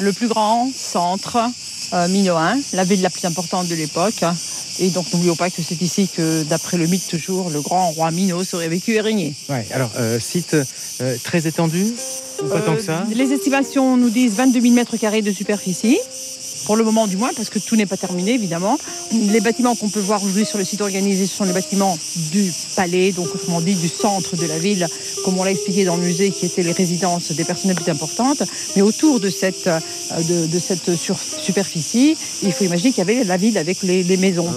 Le plus grand centre euh, minoen, la ville la plus importante de l'époque. Et donc n'oublions pas que c'est ici que, d'après le mythe toujours, le grand roi Minos aurait vécu et régné. Ouais, alors, euh, site euh, très étendu ou pas tant que ça? Euh, Les estimations nous disent 22 000 mètres carrés de superficie. Pour le moment, du moins, parce que tout n'est pas terminé, évidemment. Les bâtiments qu'on peut voir aujourd'hui sur le site organisé, ce sont les bâtiments du palais, donc autrement dit du centre de la ville, comme on l'a expliqué dans le musée, qui étaient les résidences des personnes les plus importantes. Mais autour de cette, euh, de, cette superficie, il faut imaginer qu'il y avait la ville avec les maisons.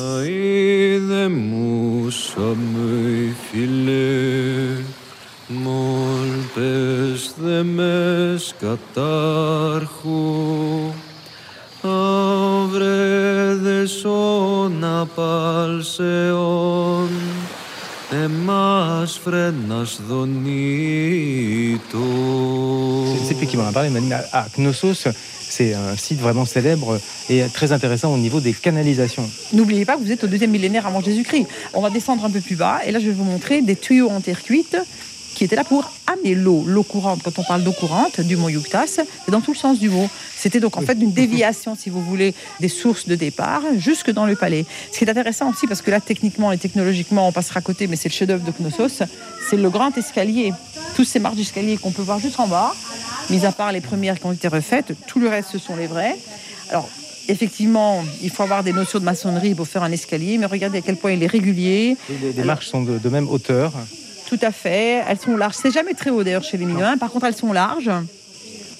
C'est qui m'en a parlé. Ah, ah, Knossos, c'est un site vraiment célèbre et très intéressant au niveau des canalisations. N'oubliez pas que vous êtes au deuxième millénaire avant Jésus-Christ. On va descendre un peu plus bas et là, je vais vous montrer des tuyaux en terre cuite qui étaient là pour amener l'eau, l'eau courante. Quand on parle d'eau courante du mont Yuktas, c'est dans tout le sens du mot. C'était donc en fait une déviation, si vous voulez, des sources de départ jusque dans le palais. Ce qui est intéressant aussi, parce que là techniquement et technologiquement on passera à côté, mais c'est le chef-d'œuvre de Knossos, c'est le grand escalier. Tous ces marches d'escalier qu'on peut voir juste en bas, mis à part les premières qui ont été refaites, tout le reste ce sont les vrais. Alors Effectivement, il faut avoir des notions de maçonnerie pour faire un escalier, mais regardez à quel point il est régulier. Les, les marches sont de, de même hauteur. Tout à fait. Elles sont larges. C'est jamais très haut d'ailleurs chez les Minoens. Par contre, elles sont larges.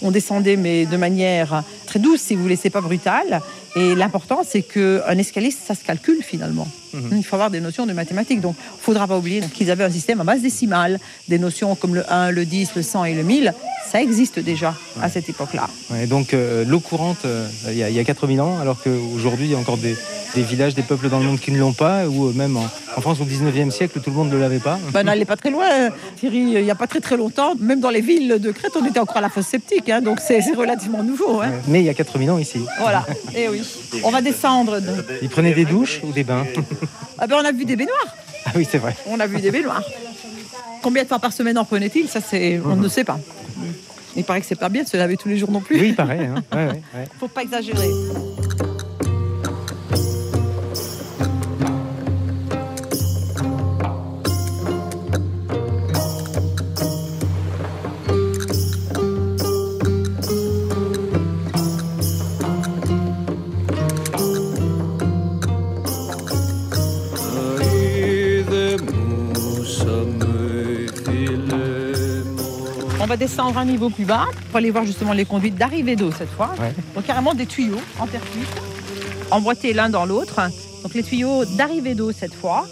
On descendait, mais de manière très douce, si vous voulez, c'est pas brutal. Et l'important, c'est qu'un escalier, ça se calcule finalement. Il faut avoir des notions de mathématiques. Donc, il ne faudra pas oublier qu'ils avaient un système à base décimale. Des notions comme le 1, le 10, le 100 et le 1000, ça existe déjà à cette époque-là. Ouais, donc euh, l'eau courante, euh, il y, y a 4000 ans, alors qu'aujourd'hui, il y a encore des, des villages, des peuples dans le monde qui ne l'ont pas, ou euh, même en, en France au 19e siècle, tout le monde ne l'avait pas. Ben, n'allez pas très loin, Thierry. Il n'y a pas très très longtemps, même dans les villes de Crète, on était encore à la fosse sceptique. hein, donc, c'est relativement nouveau. hein. Mais il y a 4000 ans ici. Voilà. Et oui. On va descendre. donc. Ils prenaient des douches ou des bains Ah ben, on a vu des baignoires. Ah oui, c'est vrai. On a vu des baignoires. Combien de fois par semaine en prenait-il? Ça, c'est, on ne sait pas. Il paraît que c'est pas bien de se laver tous les jours non plus. Oui, pareil. Hein. Ouais, ouais, ouais. Faut pas exagérer. Descendre un niveau plus bas pour aller voir justement les conduites d'arrivée d'eau cette fois. Donc carrément des tuyaux en terre cuite, emboîtés l'un dans l'autre. Donc les tuyaux d'arrivée d'eau cette fois.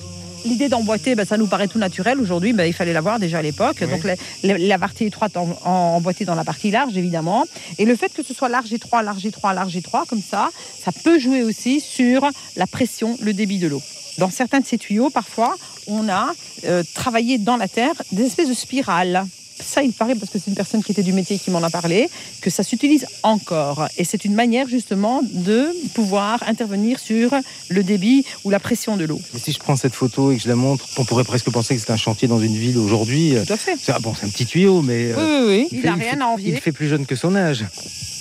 L'idée d'emboîter, ben, ça nous paraît tout naturel. Aujourd'hui, ben, il fallait l'avoir déjà à l'époque. Donc la, la- la partie étroite en, en- emboîtée dans la partie large, évidemment. Et le fait que ce soit large étroit, large étroit, large étroit, comme ça, ça peut jouer aussi sur la pression, le débit de l'eau. Dans certains de ces tuyaux, parfois, on a euh, travaillé dans la terre des espèces de spirales. Ça, il paraît, parce que c'est une personne qui était du métier qui m'en a parlé, que ça s'utilise encore. Et c'est une manière justement de pouvoir intervenir sur le débit ou la pression de l'eau. Si je prends cette photo et que je la montre, on pourrait presque penser que c'est un chantier dans une ville aujourd'hui. Tout à fait. C'est, ah bon, c'est un petit tuyau, mais. Oui, oui, oui. Il n'a rien fait- à envier. Il fait plus jeune que son âge.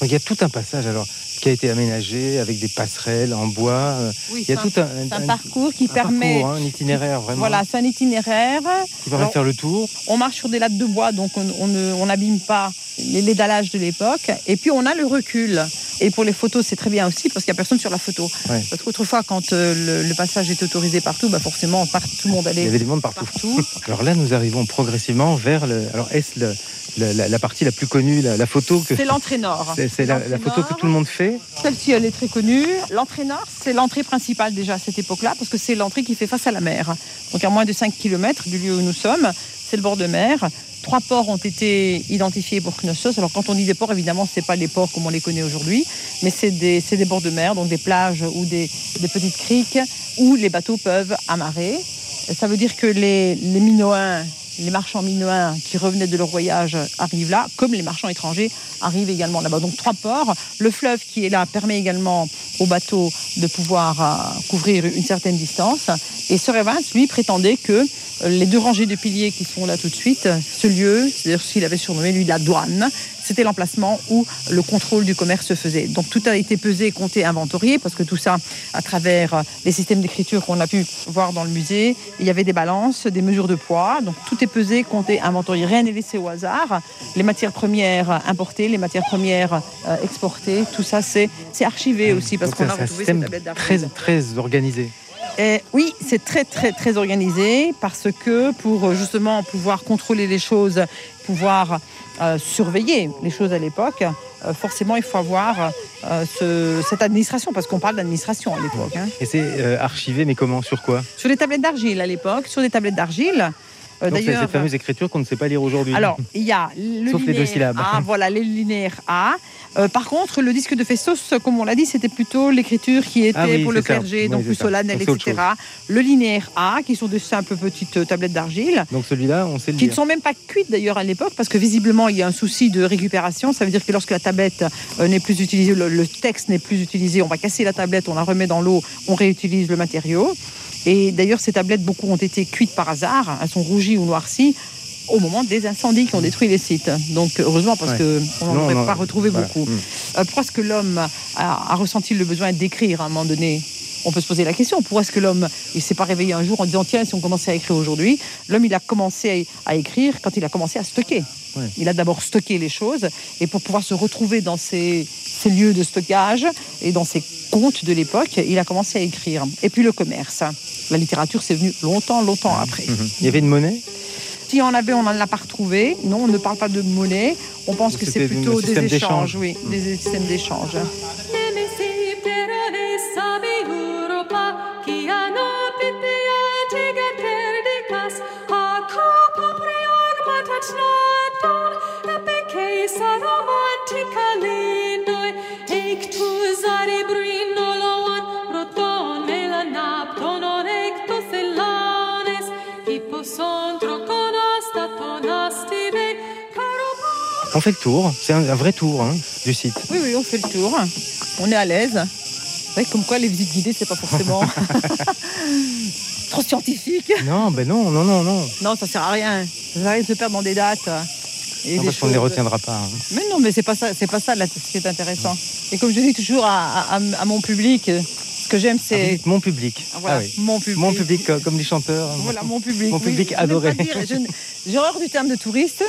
Il y a tout un passage alors qui a été aménagé avec des passerelles en bois. euh, Oui, il y a tout un, c'est un un- parcours qui un permet. parcours, hein, un itinéraire vraiment. Voilà, c'est un itinéraire. Qui permet de faire le tour. On marche sur des lattes de bois, donc on on ne- on n'abîme pas les, les dallages de l'époque. Et puis on a le recul. Et pour les photos, c'est très bien aussi parce qu'il n'y a personne sur la photo. Ouais. Parce qu'autrefois, quand euh, le, le passage est autorisé partout, bah forcément, par- tout le monde allait. Il y avait des mondes partout. Alors là, nous arrivons progressivement vers le. Alors, est-ce le- la, la partie la plus connue, la, la photo que. C'est l'entrée nord. C'est, la photo que tout le monde fait. Celle-ci, elle est très connue. L'entrée nord, c'est l'entrée principale déjà à cette époque-là, parce que c'est l'entrée qui fait face à la mer. Donc à moins de 5 km du lieu où nous sommes, c'est le bord de mer. Trois ports ont été identifiés pour Knossos. Alors quand on dit des ports, évidemment, ce n'est pas les ports comme on les connaît aujourd'hui, mais c'est des, des bords de mer, donc des plages ou des, petites criques où les bateaux peuvent amarrer. Ça veut dire que les, les Minoens, les marchands minoens qui revenaient de leur voyage arrivent là, comme les marchands étrangers arrivent également là-bas. Donc trois ports. Le fleuve qui est là permet également aux bateaux de pouvoir euh, couvrir une certaine distance. Et Sir Evans, lui, prétendait que les deux rangées de piliers qui sont là tout de suite, ce lieu, c'est-à-dire ce qu'il avait surnommé lui la douane, c'était l'emplacement où le contrôle du commerce se faisait. Donc tout a été pesé, compté, inventorié, parce que tout ça, à travers euh, les systèmes d'écriture qu'on a pu voir dans le musée, il y avait des balances, des mesures de poids, donc tout est pesé, compté, inventorié, rien n'est laissé au hasard. Les matières premières importées, les matières premières euh, exportées, tout ça c'est archivé aussi, parce qu'on a retrouvé ces système tablettes très, très organisé. Eh oui, c'est très très très organisé parce que pour euh, justement pouvoir contrôler les choses, pouvoir euh, surveiller les choses à l'époque, euh, forcément il faut avoir euh, ce- cette administration parce qu'on parle d'administration à l'époque. hein. Et c'est archivé, mais comment Sur quoi? Sur des tablettes d'argile à l'époque, sur des tablettes d'argile. Euh, Donc c'est D'ailleurs, cette fameuse écriture qu'on ne sait pas lire aujourd'hui. alors, il y a le Sauf les deux linéaire syllabes. A, voilà, les linéaires A. Euh, par contre, le disque de Festos, comme on l'a dit, c'était plutôt l'écriture qui était Ah oui, pour le clergé, Oui, donc plus ça. solennel, Donc etc. Le linéaire A, qui sont de simples petites euh, tablettes d'argile, Donc celui-là, on sait le qui ne sont même pas cuites d'ailleurs à l'époque, parce que visiblement il y a un souci de récupération. Ça veut dire que lorsque la tablette euh, n'est plus utilisée, le, le texte n'est plus utilisé, on va casser la tablette, on la remet dans l'eau, on réutilise le matériau. Et d'ailleurs, ces tablettes, beaucoup ont été cuites par hasard. Elles sont rougies ou noircies au moment des incendies qui ont détruit les sites. Donc heureusement, parce Ouais. que on n'en aurait pas retrouvé voilà. beaucoup. Mm. Euh, pourquoi est-ce que l'homme a, a ressenti le besoin d'écrire à un moment donné? On peut se poser la question, pourquoi est-ce que l'homme il s'est pas réveillé un jour en disant tiens si on commençait à écrire aujourd'hui L'homme il a commencé à écrire quand il a commencé à stocker. Ouais. Il a d'abord stocké les choses et pour pouvoir se retrouver dans ces, ces lieux de stockage et dans ces comptes de l'époque, il a commencé à écrire. Et puis le commerce. La littérature c'est venu longtemps, longtemps après. Mhm. Il y avait une monnaie? Si on avait, on n'en a pas retrouvé. Non, on ne parle pas de monnaie. On pense que c'est plutôt des échanges, oui, des systèmes d'échange. On fait le tour. C'est un, vrai tour hein, du site. Oui, oui, on fait le tour. On est à l'aise. C'est vrai que comme quoi les visites guidées, c'est pas forcément trop scientifique. Non, ben non, non, non, non. Non, ça sert à rien. Ça sert à rien de se perdre dans des dates. Et Non, parce qu'on ne les retiendra pas. hein. Mais non, mais c'est pas ça, c'est pas ça là, ce qui est intéressant. Et comme je dis toujours à, à- à mon public, ce que j'aime, Ah, c'est mon public. voilà, Ah oui. mon public. Mon public, euh, comme les chanteurs. Voilà mon public. Mon oui. public adoré. J'ai horreur du terme de touriste.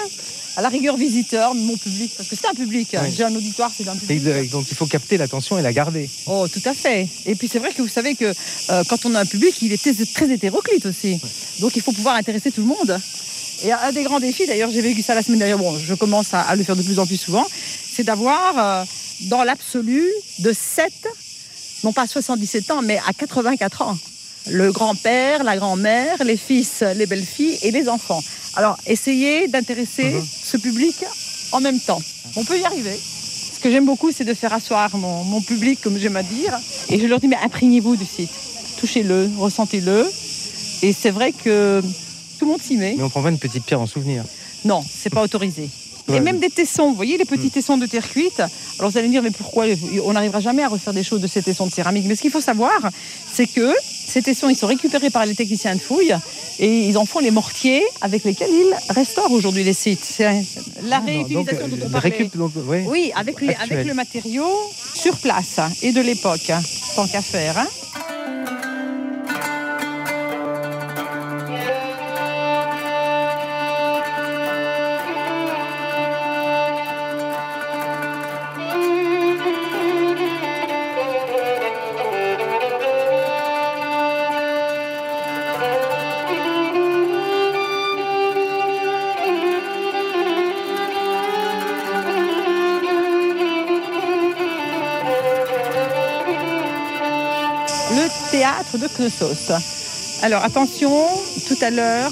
À la rigueur visiteur, mon public, parce que c'est un public. Oui. J'ai un auditoire, c'est un public. donc il faut capter l'attention et la garder. Oh, tout à fait. Et puis c'est vrai que vous savez que euh, quand on a un public, il est très, très hétéroclite aussi. Donc il faut pouvoir intéresser tout le monde. Et un des grands défis, d'ailleurs, j'ai vécu ça la semaine dernière, bon, je commence à, à le faire de plus en plus souvent, c'est d'avoir, euh, dans l'absolu, de 7, non pas 77 ans, mais à 84 ans. Le grand-père, la grand-mère, les fils, les belles-filles et les enfants. Alors, essayez d'intéresser ce public en même temps. On peut y arriver. Ce que j'aime beaucoup, c'est de faire asseoir mon, mon public, comme j'aime à dire. Et je leur dis, mais imprégnez-vous du site. Touchez-le, ressentez-le. Et c'est vrai que tout le monde s'y met. Mais on prend pas une petite pierre en souvenir. Non, c'est pas autorisé. Ouais. Et même des tessons, vous voyez les petits tessons de terre cuite. Alors vous allez me dire, mais pourquoi on n'arrivera jamais à refaire des choses de ces tessons de céramique? Mais ce qu'il faut savoir, c'est que ces tessons, ils sont récupérés par les techniciens de fouille et ils en font les mortiers avec lesquels ils restaurent aujourd'hui les sites. C'est la réutilisation Donc, dont on euh, parlait. récup, donc, ouais. Oui, avec, les- avec le matériau sur place et de l'époque, tant qu'à faire. hein. De Knossos. Alors attention, tout à l'heure,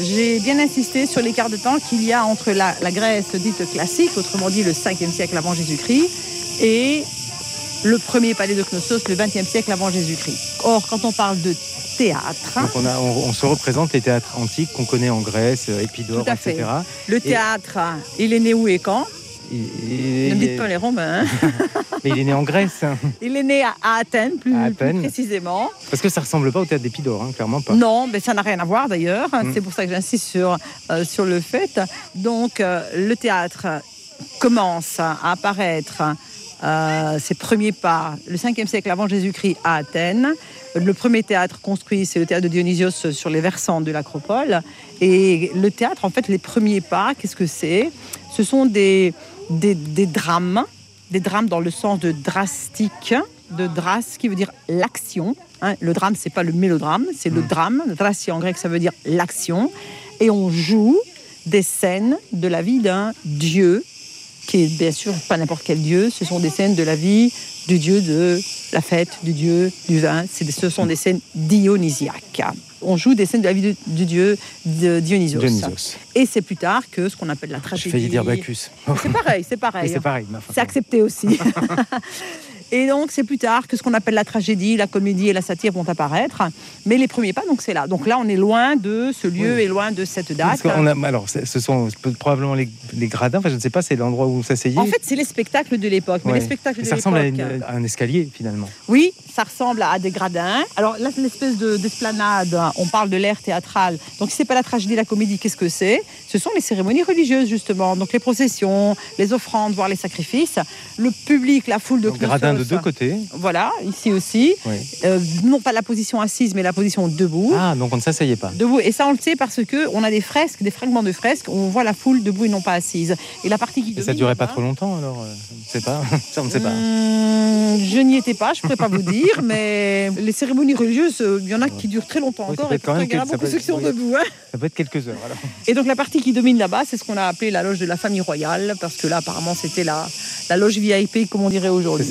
j'ai bien insisté sur l'écart de temps qu'il y a entre la, la Grèce dite classique, autrement dit le 5e siècle avant Jésus-Christ, et le premier palais de Knossos, le 20e siècle avant Jésus-Christ. Or, quand on parle de théâtre, Donc on, a, on, on se représente les théâtres antiques qu'on connaît en Grèce, euh, Épidore, Tout à fait. etc. le Et- théâtre, il est né où et quand? Il- Ne me dites pas les Romains. hein. il est né en Grèce. Il est né à à Athènes, plus, À plus Athènes. précisément. Parce que ça ressemble pas au théâtre d'Épidore, hein, clairement pas. Non, mais ça n'a rien à voir d'ailleurs. Mm. C'est pour ça que j'insiste sur, euh, sur le fait. Donc, euh, le théâtre commence à apparaître euh, ses premiers pas le 5e siècle avant Jésus-Christ à Athènes. Le premier théâtre construit, c'est le théâtre de Dionysios sur les versants de l'Acropole. Et le théâtre, en fait, les premiers pas, qu'est-ce que c'est? Ce sont des, des, des drames, des drames dans le sens de drastique, de dras, qui veut dire l'action. hein. Le drame, c'est pas le mélodrame, c'est le drame. Drastie en grec, ça veut dire l'action. Et on joue des scènes de la vie d'un dieu, qui est bien sûr pas n'importe quel dieu. Ce sont des scènes de la vie du dieu de la fête, du dieu du vin. Ce sont des scènes dionysiaques. On joue des scènes de la vie du, du dieu de Dionysos. Dionysos. Et c'est plus tard que ce qu'on appelle la J'ai tragédie. failli dire Bacchus. C'est pareil, c'est pareil. C'est pareil. mais enfin, C'est accepté aussi. Et donc, c'est plus tard que ce qu'on appelle la tragédie, la comédie et la satire vont apparaître. Mais les premiers pas, donc c'est là. Donc là, on est loin de ce lieu et loin de cette date. a- alors, ce sont probablement les, les gradins. Enfin, je ne sais pas, c'est l'endroit où on s'asseyait. En fait, c'est les spectacles de l'époque. Mais les spectacles de ça ressemble à, l'époque. une- à un escalier finalement. Oui, ça ressemble à des gradins. Alors là, c'est l'espèce de- d'esplanade. on parle de l'ère théâtrale. Donc, si c'est pas la tragédie, la comédie, qu'est-ce que c'est? Ce sont les cérémonies religieuses, justement. Donc, les processions, les offrandes, voire les sacrifices. Le public, la foule de Donc, gradins de deux côtés. Voilà, ici aussi. Oui. Euh, non pas la position assise, mais la position debout. Ah, donc on ne s'asseyait pas. Debout. Et ça, on le sait parce que on a des fresques, des fragments de fresques, où on voit la foule debout et non pas assise. Et la partie qui Et ça domine, durait pas là-bas, trop longtemps alors euh, Je ne sais pas. Ça, on ne sait pas. Hum, je n'y étais pas, je ne pourrais pas vous dire, mais les cérémonies religieuses, euh, il y en a qui durent très longtemps encore, et pourtant, il y en a beaucoup peut ceux qui sont debout. hein. Ça peut être quelques heures. Alors. Et donc la partie qui domine là-bas, c'est ce qu'on a appelé la loge de la famille royale, parce que là, apparemment, c'était la, la loge VIP, comme on dirait aujourd'hui.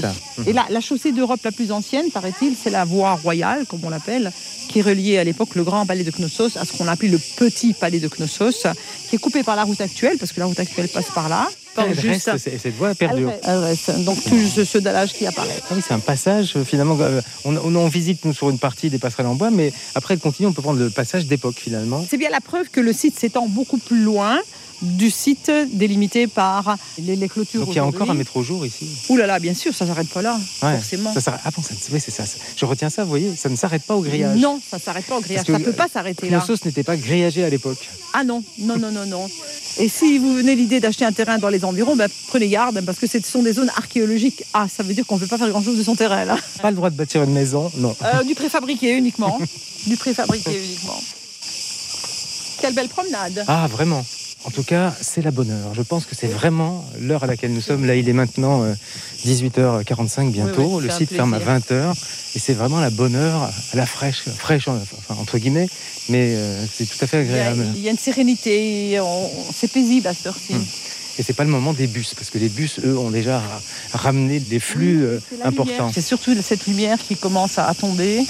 Et là, la chaussée d'Europe la plus ancienne, paraît-il, c'est la voie royale, comme on l'appelle, qui reliait à l'époque le grand palais de Knossos à ce qu'on appelait le petit palais de Knossos, qui est coupé par la route actuelle, parce que la route actuelle passe par là. Par Elle juste- reste, c'est- cette voie a perdu. Elle reste- elle reste. Donc tout ce, ce dallage qui apparaît. Ah oui, c'est un passage euh, finalement. euh, On, on, on visite nous sur une partie des passerelles en bois, mais après elle continue, on peut prendre le passage d'époque finalement. C'est bien la preuve que le site s'étend beaucoup plus loin du site délimité par les, les clôtures. Donc il y a encore un métro jour ici. Ouh là là, bien sûr, ça s'arrête pas là, Ouais, forcément. Ça ah bon, oui, c'est ça. Je retiens ça, vous voyez, ça ne s'arrête pas au grillage. Non, ça s'arrête pas au grillage. Ça que peut pas s'arrêter là. Knossos n'était pas grillagé à l'époque. Ah non, non, non, non, non. Et si vous venez l'idée d'acheter un terrain dans les environs, ben, prenez garde parce que ce sont des zones archéologiques. Ah, ça veut dire qu'on ne peut pas faire grand-chose de son terrain là. Pas le droit de bâtir une maison, non. Euh, du préfabriqué uniquement. du préfabriqué uniquement. Quelle belle promenade. Ah, vraiment En tout cas, c'est la bonne heure. Je pense que c'est vraiment l'heure à laquelle nous sommes. Là, il est maintenant euh, 18h45 bientôt. Oui, oui, le site ferme à plaisir. 20h. Et c'est vraiment la bonne heure, à la fraîche, fraîche enfin, entre guillemets, mais euh, c'est tout à fait Il y, a, agréable. il y a une sérénité, c'est paisible à cette heure-ci. Hmm. Et c'est pas le moment des bus, parce que les bus, eux, ont déjà ra- ramené des flux euh, importants. C'est surtout cette lumière qui commence à tomber.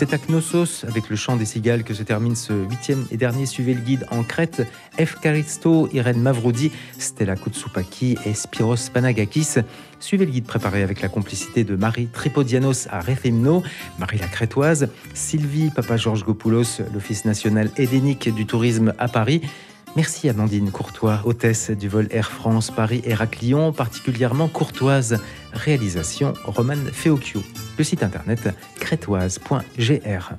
C'est à Knossos, avec le chant des cigales, que se termine ce huitième et dernier Suivez le guide en Crète. F. Caristo, Irène Mavroudi, Stella Koutsoupaki et Spiros Panagakis. Suivez le guide préparé avec la complicité de Marie Tripodianos à Rethymno, Marie la Crétoise, Sylvie Papa-Georges-Gopoulos, l'Office national hélénique du tourisme à Paris. Merci Amandine Courtois, hôtesse du vol Air France Paris-Héraclion, particulièrement courtoise. Réalisation Romane Feocchio. Le site internet crétoise.gr.